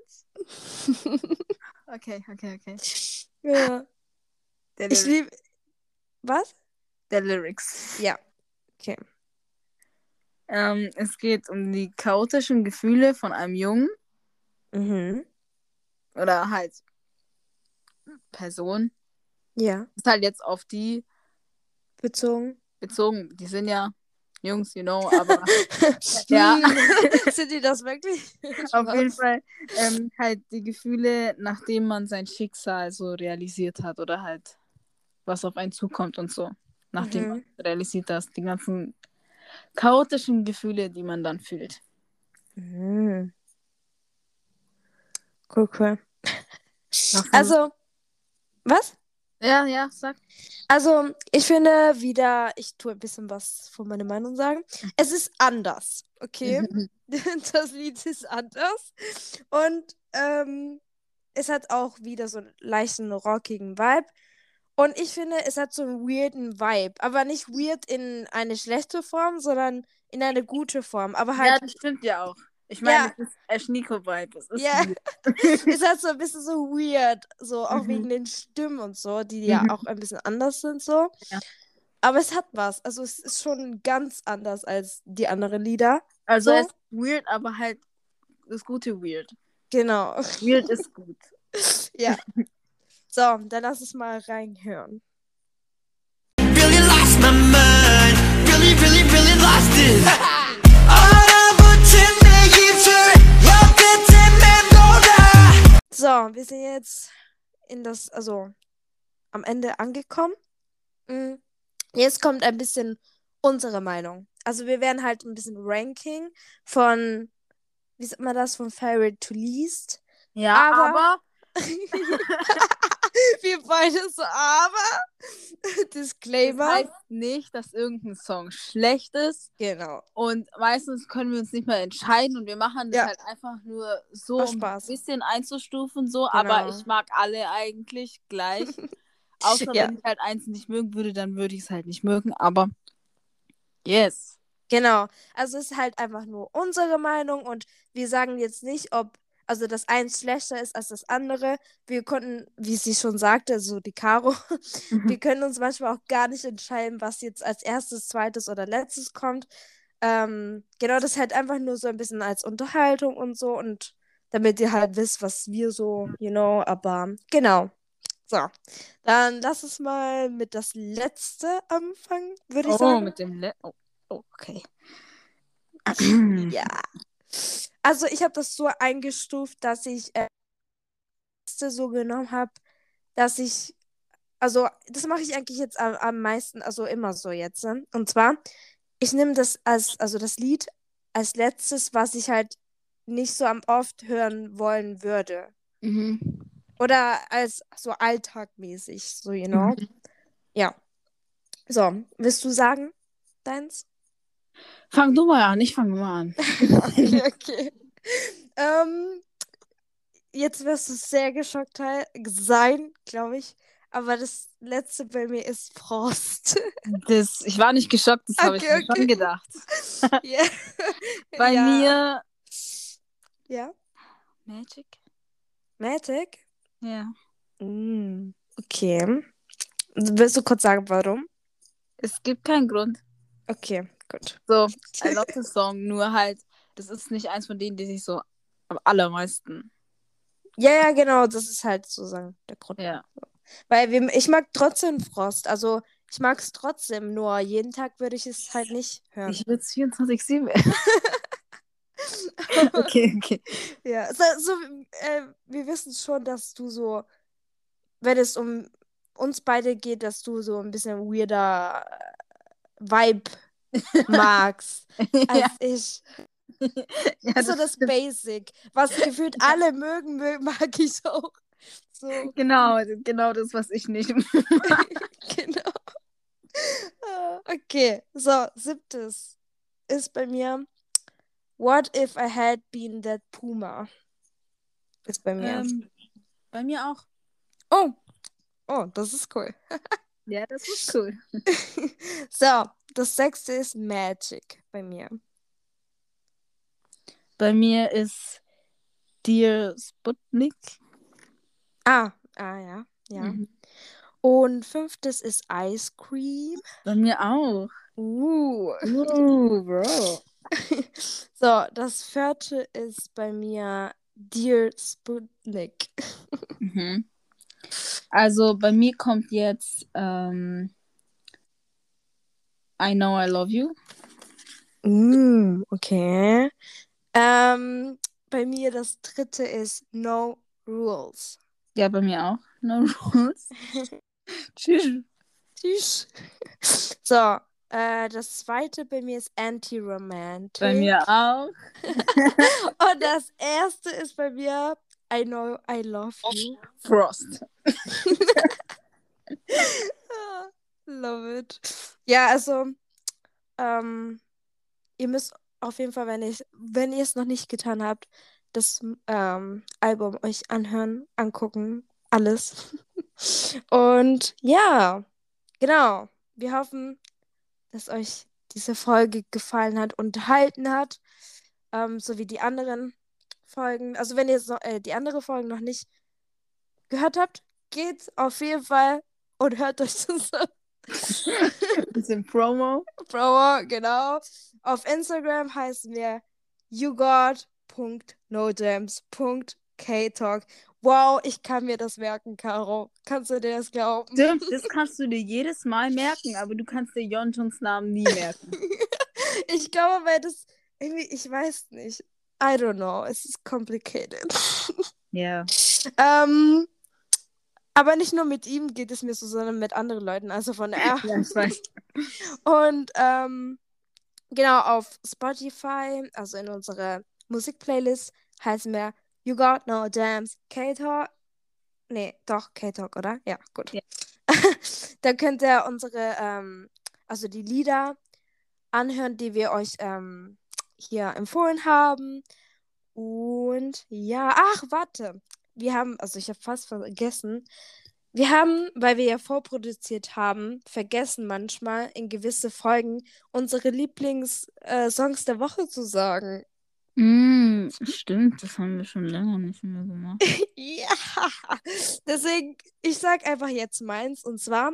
Okay, okay, okay. Ja. Der, Ich liebe. Was? Der Lyrics. Ja. Okay. Ähm, es geht um die chaotischen Gefühle von einem Jungen Mhm. oder halt Person. Ja. Ist halt jetzt auf die Bezogen. bezogen. Die sind ja Jungs, you know, [laughs] aber Ja. [laughs] Sind die das wirklich? [laughs] auf jeden Fall ähm, halt die Gefühle, nachdem man sein Schicksal so realisiert hat oder halt was auf einen zukommt und so. Nachdem Mhm. man realisiert hat, die ganzen chaotischen Gefühle, die man dann fühlt. Mhm. Cool, cool. Also, was? ja, ja, sag. Also, ich finde wieder, ich tue ein bisschen was von meiner Meinung sagen. Es ist anders, okay? [laughs] [laughs] das Lied ist anders. Und ähm, es hat auch wieder so einen leichten rockigen Vibe. Und ich finde, es hat so einen weirden Vibe. Aber nicht weird in eine schlechte Form, sondern in eine gute Form. Aber ja, halt, das stimmt ja auch. Ich meine, Ja. es ist Eschniko-Vibe. Es ist Ja. [laughs] es hat so ein bisschen so weird. So auch Mhm. wegen den Stimmen und so, die ja Mhm. auch ein bisschen anders sind, so. Ja. Aber es hat was. Also, es ist schon ganz anders als die anderen Lieder. Also So. es ist weird, aber halt das gute Weird. Genau. Weird ist gut. [laughs] Ja. [laughs] So, dann lass es mal reinhören. Really lost my mind. Really, really, really lost it. [laughs] So, wir sind jetzt in das, also am Ende angekommen. Mm. Jetzt kommt ein bisschen unsere Meinung. Also wir werden halt ein bisschen Ranking von, wie sagt man das, von Favorite to Least. Ja, aber, aber [laughs] so, aber [laughs] das Disclaimer. heißt nicht, dass irgendein Song schlecht ist. Genau. Und meistens können wir uns nicht mehr entscheiden und wir machen das Ja. halt einfach nur so, um ein bisschen einzustufen, so. Aber Genau. ich mag alle eigentlich gleich. [laughs] Außer Ja. wenn ich halt eins nicht mögen würde, dann würde ich es halt nicht mögen. Aber yes. Genau. Also es ist halt einfach nur unsere Meinung und wir sagen jetzt nicht, ob also das eins schlechter ist als das andere. Wir konnten, wie sie schon sagte, so die Caro, [laughs] wir können uns manchmal auch gar nicht entscheiden, was jetzt als erstes, zweites oder letztes kommt. Ähm, genau, das halt einfach nur so ein bisschen als Unterhaltung und so und damit ihr halt wisst, was wir so, you know, aber genau. So, dann lass uns mal mit das letzte anfangen, würde ich Oh, sagen. mit dem Le oh, oh, okay. Ja. Also ich habe das so eingestuft, dass ich äh, das letzte so genommen habe, dass ich, also das mache ich eigentlich jetzt am, am meisten, also immer so jetzt. Ne? Und zwar, ich nehme das als, also das Lied als letztes, was ich halt nicht so am oft hören wollen würde. Mhm. Oder als so alltagmäßig, so, you know. Ja. So, willst du sagen, deins? Fang du mal an, ich fange mal an. [laughs] Okay, okay. ähm, jetzt wirst du sehr geschockt sein, glaube ich. Aber das letzte bei mir ist Frost. [laughs] Das, ich war nicht geschockt, das habe ich Okay, mir okay. schon gedacht. [laughs] Ja. Bei ja. mir Ja. Magic? Magic? Ja. Mm, okay. Willst du kurz sagen, warum? Es gibt keinen Grund. Okay, gut. So, I [laughs] love the song, nur halt, das ist nicht eins von denen, die sich so am allermeisten. Ja, ja, genau, das ist halt sozusagen der Grund. Ja. Weil wir, ich mag trotzdem Frost. Also ich mag es trotzdem, nur jeden Tag würde ich es halt nicht hören. Ich will es 24-7. [laughs] [laughs] okay, okay. Ja, so, so äh, wir wissen schon, dass du so, wenn es um uns beide geht, dass du so ein bisschen weirder äh, Vibe magst [laughs] als ich. ja, so das Basic. Was gefühlt alle mögen, [laughs] mag ich auch. So, genau, genau das, was ich nicht. [laughs] genau. Ah, Okay, so, siebtes ist bei mir What if I had been that Puma? Ist bei mir. ähm, bei mir auch. Oh, oh, das ist cool. Ja, das ist cool. So, das sechste ist Magic bei mir. Bei mir ist Dear Sputnik. Ah, ah ja, ja. Mhm. Und fünftes ist Ice Cream. Bei mir auch. Uh. Uh, Bro. [laughs] So, das vierte ist bei mir Dear Sputnik. [laughs] Mhm. Also bei mir kommt jetzt ähm, I Know I Love You. Mm, okay. Ähm, bei mir das dritte ist No Rules. Ja, bei mir auch. No Rules. [laughs] Tschüss. Tschüss. So, äh, das zweite bei mir ist Anti-Romantic. Bei mir auch. [laughs] Und das erste ist bei mir I Know I Love You. Frost. [laughs] Love it. Ja, also, ähm, ihr müsst auf jeden Fall, wenn wenn ihr es noch nicht getan habt, das ähm, Album euch anhören, angucken, alles. [laughs] Und ja, genau. Wir hoffen, dass euch diese Folge gefallen hat, unterhalten hat, ähm, so wie die anderen Folgen. Also wenn ihr so, äh, die andere Folgen noch nicht gehört habt, geht auf jeden Fall und hört euch [laughs] zusammen. [laughs] Bisschen Promo. Bro, genau. Auf Instagram heißen wir yougod.nodams.ktalk. Wow, ich kann mir das merken, Caro. Kannst du dir das glauben? Stimmt, [laughs] das kannst du dir jedes Mal merken, aber du kannst dir Jonjons Namen nie merken. [laughs] Ich glaube, weil das irgendwie, ich weiß nicht. I don't know. Es ist complicated. Ja. ähm, aber nicht nur mit ihm geht es mir so, sondern mit anderen Leuten. Also von er. Ja, ich weiß. [laughs] Und ähm, genau auf Spotify, also in unserer Musikplaylist, heißen wir You Got No Dams K-Talk. Nee, doch, K-Talk, oder? Ja, gut. Ja. [laughs] da könnt ihr unsere, ähm, also die Lieder anhören, die wir euch ähm, hier empfohlen haben. Und ja, ach, warte. Wir haben, also ich habe fast vergessen, wir haben, weil wir ja vorproduziert haben, vergessen manchmal in gewisse Folgen unsere Lieblings-Songs der Woche zu sagen. Mm, stimmt, das haben wir schon länger nicht mehr gemacht. [laughs] ja, deswegen, ich sag einfach jetzt meins und zwar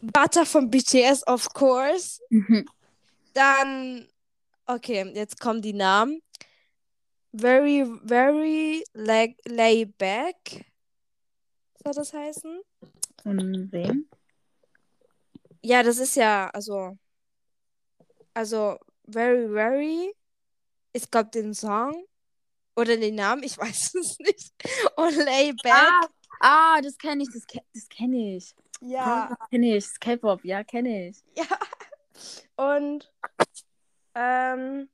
Butter von BTS, of course. Mhm. Dann, okay, jetzt kommen die Namen. Very, very lay, lay back. Soll das heißen? Von wem? Ja, das ist ja, also, also, very, very. Es gab den Song oder den Namen, ich [laughs] weiß es nicht. Und lay back. Ah, ah das kenne ich, das, ke das kenne ich. ja. Das kenne ich, K-Pop, ja, kenne ich. Ja. Und ähm,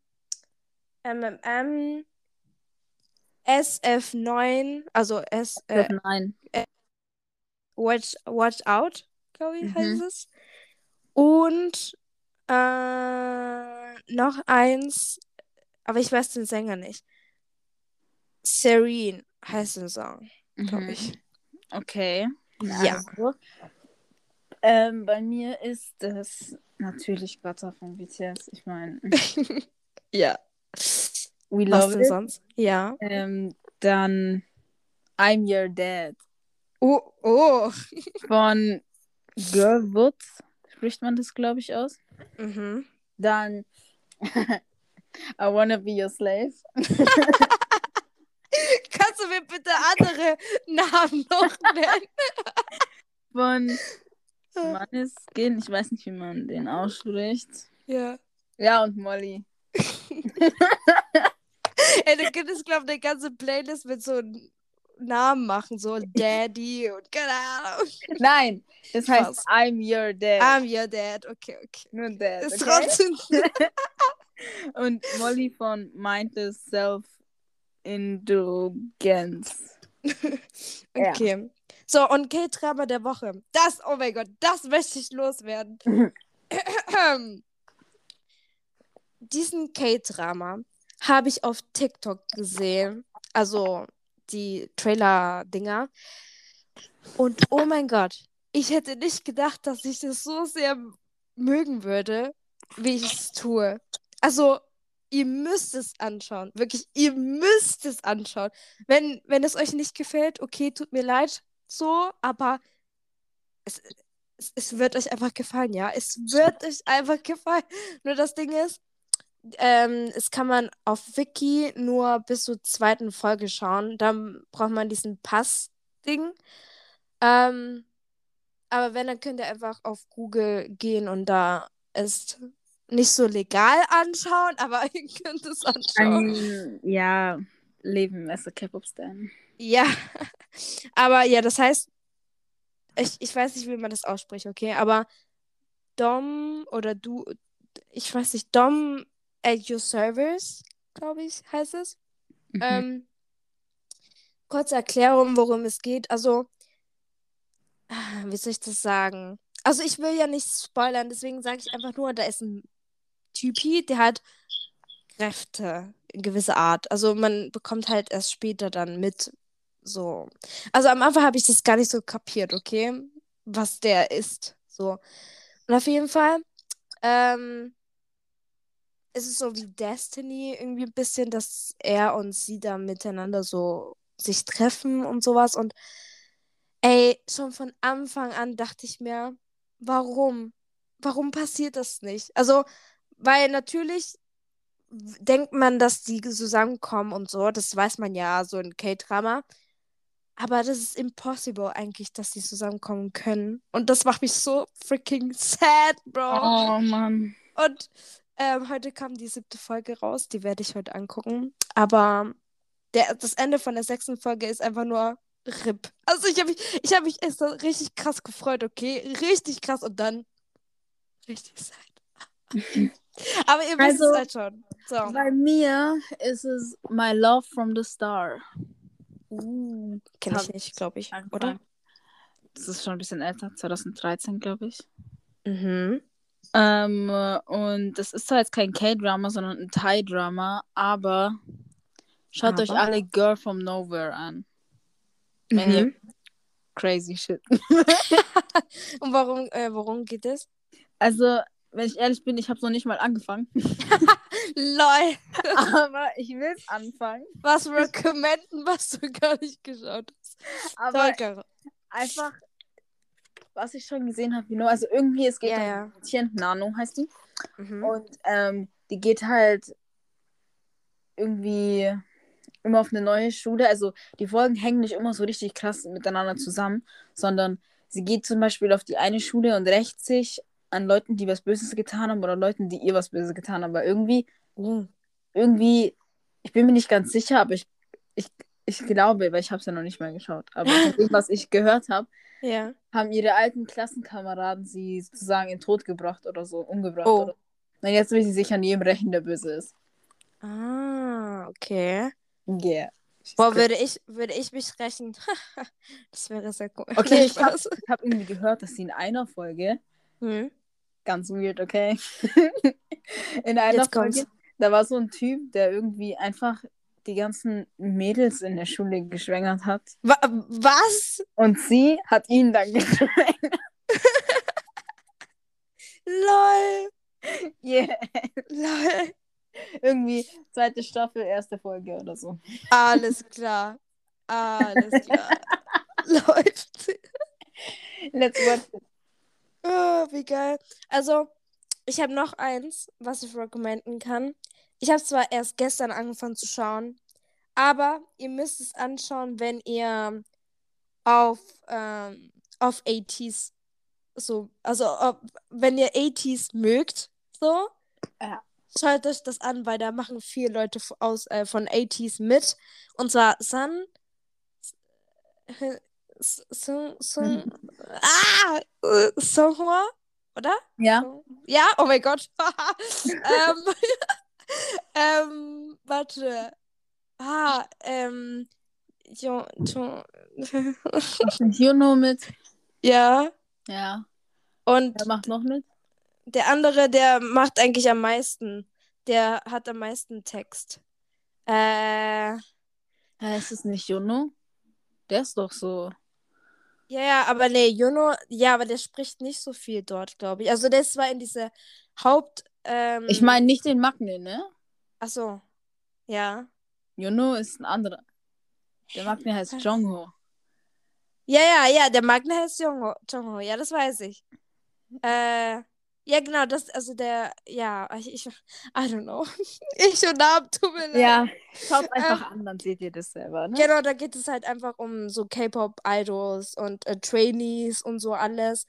MMM SF9, also S, äh, Nein. Watch, Watch Out, glaube ich, Mhm. heißt es. Und äh, noch eins, aber ich weiß den Sänger nicht. Serene heißt der Song, glaube Mhm. ich. Okay. Ja. Also, ähm, bei mir ist das natürlich Butter von BTS. Ich meine, [laughs] [laughs] Ja. We love denn it. sonst? Ja. Ähm, dann I'm Your Dad Oh, oh. [laughs] von Girl Woods. Spricht man das, glaube ich, aus? Mhm. Dann [laughs] I wanna be your slave. [laughs] Kannst du mir bitte andere Namen noch nennen? Von Manneskin. Ich weiß nicht, wie man den ausspricht. Ja. Ja, und Molly. Ey, da gibt es, glaube ich, eine ganze Playlist mit so Namen machen, so Daddy und keine Ahnung. Nein, das heißt Spaß. I'm your dad. I'm your dad. Okay, okay. Nur dad. Ist Okay? trotzdem. [laughs] Und Molly von Mindless Self-Indulgence. [laughs] Ja. Okay. So, und K-Drama der Woche. Das, oh mein Gott, das möchte ich loswerden. [laughs] [clears throat] Diesen K-Drama habe ich auf TikTok gesehen. Also die Trailer-Dinger. Und oh mein Gott, ich hätte nicht gedacht, dass ich das so sehr mögen würde, wie ich es tue. Also, ihr müsst es anschauen. Wirklich, ihr müsst es anschauen. Wenn, wenn es euch nicht gefällt, okay, tut mir leid, so, aber es, es, es wird euch einfach gefallen, ja. Es wird euch einfach gefallen. Nur das Ding ist, ähm, es kann man auf Wiki nur bis zur zweiten Folge schauen. Dann braucht man diesen Pass-Ding. Ähm, aber wenn, dann könnt ihr einfach auf Google gehen und da ist nicht so legal anschauen, aber [laughs] ihr könnt es anschauen. Ein, ja, Leben as a K-Pop-Stan. Ja, [laughs] aber ja, das heißt, ich, ich weiß nicht, wie man das ausspricht, okay, aber Dom oder du, ich weiß nicht, Dom at your service, glaube ich, heißt es. Mhm. Ähm, kurze Erklärung, worum es geht. Also, wie soll ich das sagen? Also, ich will ja nicht spoilern, deswegen sage ich einfach nur, da ist ein Typi, der hat Kräfte in gewisser Art. Also, man bekommt halt erst später dann mit, so. Also, am Anfang habe ich das gar nicht so kapiert, okay? Was der ist. So. Und auf jeden Fall, ähm, es ist so wie Destiny irgendwie ein bisschen, dass er und sie da miteinander so sich treffen und sowas. Und ey, schon von Anfang an dachte ich mir, warum? Warum passiert das nicht? Also, weil natürlich denkt man, dass die zusammenkommen und so, das weiß man ja, so in K-Drama. Aber das ist impossible eigentlich, dass die zusammenkommen können. Und das macht mich so freaking sad, Bro. Oh Mann. Und ähm, heute kam die siebte Folge raus, die werde ich heute angucken. Aber der, das Ende von der sechsten Folge ist einfach nur RIP. Also ich habe mich, ich habe mich so richtig krass gefreut, okay? Richtig krass und dann richtig sad. [laughs] Aber ihr wisst Also- es halt schon. So. Bei mir ist es My Love from the Star. Uh, Kenne ich nicht, glaube ich, Angefangen. oder? Das ist schon ein bisschen älter, 2013, glaube ich. Mhm. Ähm, und das ist zwar jetzt kein K-Drama, sondern ein Thai-Drama, aber schaut euch Aber? alle Girl from Nowhere an. Wenn ihr Mhm. crazy shit. [laughs] Und warum, äh, worum geht es? Also, wenn ich ehrlich bin, ich habe noch nicht mal angefangen. [laughs] Lol. [laughs] aber ich will anfangen. Was recommenden, was du gar nicht geschaut hast. Aber Volker. einfach, was ich schon gesehen habe, genau, also irgendwie, es geht Ja, um ja. Mädchen, Nano heißt die. Mhm. Und ähm, die geht halt irgendwie immer auf eine neue Schule. Also die Folgen hängen nicht immer so richtig krass miteinander zusammen, sondern sie geht zum Beispiel auf die eine Schule und rächt sich an Leuten, die was Böses getan haben oder Leuten, die ihr was Böses getan haben. Aber irgendwie, Uh. irgendwie, ich bin mir nicht ganz sicher, aber ich, ich, glaube, weil ich habe es ja noch nicht mal geschaut, aber dem, was ich gehört habe, [laughs] Ja. haben ihre alten Klassenkameraden sie sozusagen in Tod gebracht oder so, umgebracht. Oh. Oder... Na, jetzt will sie sich an jedem rächen, der böse ist. Ah, okay. Yeah. Boah, würde ich, würde ich mich rächen. [laughs] das wäre sehr cool. Okay, [laughs] ich habe hab irgendwie gehört, dass sie in einer Folge, Hm? ganz weird, okay, in einer Jetzt kommt's. Folge, da war so ein Typ, der irgendwie einfach die ganzen Mädels in der Schule geschwängert hat. Wa was? Und sie hat ihn dann [laughs] geschwängert. Lol. Yeah. Lol. Irgendwie zweite Staffel, erste Folge oder so. Alles klar. Alles klar. Läuft. Let's watch it. Oh, wie geil. Also, ich habe noch eins, was ich recommenden kann. Ich habe zwar erst gestern angefangen zu schauen, aber ihr müsst es anschauen, wenn ihr auf, ähm, auf 80s so, also ob, wenn ihr 80s mögt, so, Ja. schaut euch das an, weil da machen viele Leute aus, äh, von 80s mit. Und zwar Sun, Sung, Sung, ah, äh, Songhua, oder? Ja. Ja, oh mein Gott. [laughs] ähm, [laughs] [laughs] ähm, warte. Ah, ähm, jo, jo, [laughs] Juno mit? ja. Ja. Und Wer macht noch mit? der andere, der macht eigentlich am meisten. Der hat am meisten Text. Äh, Hä, ist es nicht Juno? Der ist doch so. ja, ja, aber nee, Juno, ja, aber der spricht nicht so viel dort, glaube ich. Also der ist zwar in diese Haupt, ähm, Ich meine nicht den Magne, ne? ach so, ja. Juno ist ein anderer. Der Magne heißt Jongho. Ja, ja, ja, der Magne heißt Jongho, Jongho, ja, das weiß ich. Äh, ja, genau, das, also der, ja, ich, ich [laughs] I don't know. [laughs] Ich und Namen, tut mir leid. Ja, schaut einfach an, dann seht ihr das selber, ne? Genau, da geht es halt einfach um so K-Pop-Idols und äh, Trainees und so alles.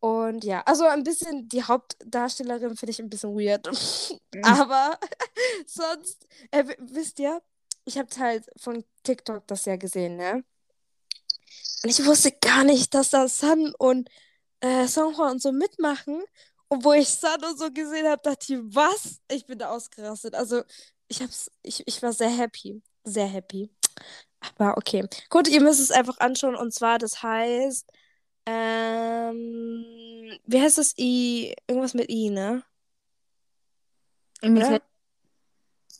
Und ja, also ein bisschen die Hauptdarstellerin finde ich ein bisschen weird. [laughs] Aber [laughs] sonst, äh, wisst ihr, ich habe halt von TikTok das ja gesehen, ne? Und ich wusste gar nicht, dass da Sun und äh, Songhwa und so mitmachen. Und wo ich Sun und so gesehen habe, dachte ich, was? Ich bin da ausgerastet. Also, ich hab's, ich, ich war sehr happy. Sehr happy. Aber okay. Gut, ihr müsst es einfach anschauen. Und zwar, das heißt, ähm, wie heißt das I? Irgendwas mit I, ne? Imita Ja.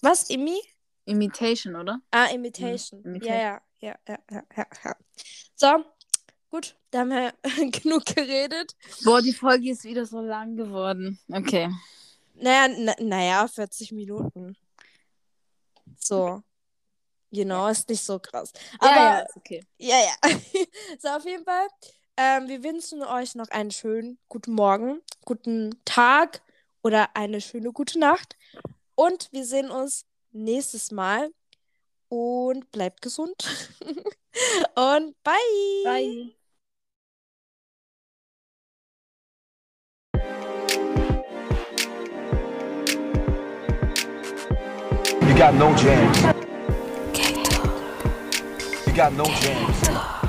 Was? Imi? Imitation, oder? Ah, Imitation. Mhm, Ja, ja, ja, ja, ja, ja, ja. So, gut, da haben wir [laughs] genug geredet. Boah, die Folge ist wieder so lang geworden. Okay. Naja, na, naja, 40 Minuten. So. You know, ist nicht so krass. Aber ja, ja, okay. Ja, ja. [laughs] So, auf jeden Fall. Ähm, wir wünschen euch noch einen schönen guten Morgen, guten Tag oder eine schöne gute Nacht. Und wir sehen uns nächstes Mal. Und bleibt gesund. [laughs] Und bye. Bye. You got no jams. You got no jams.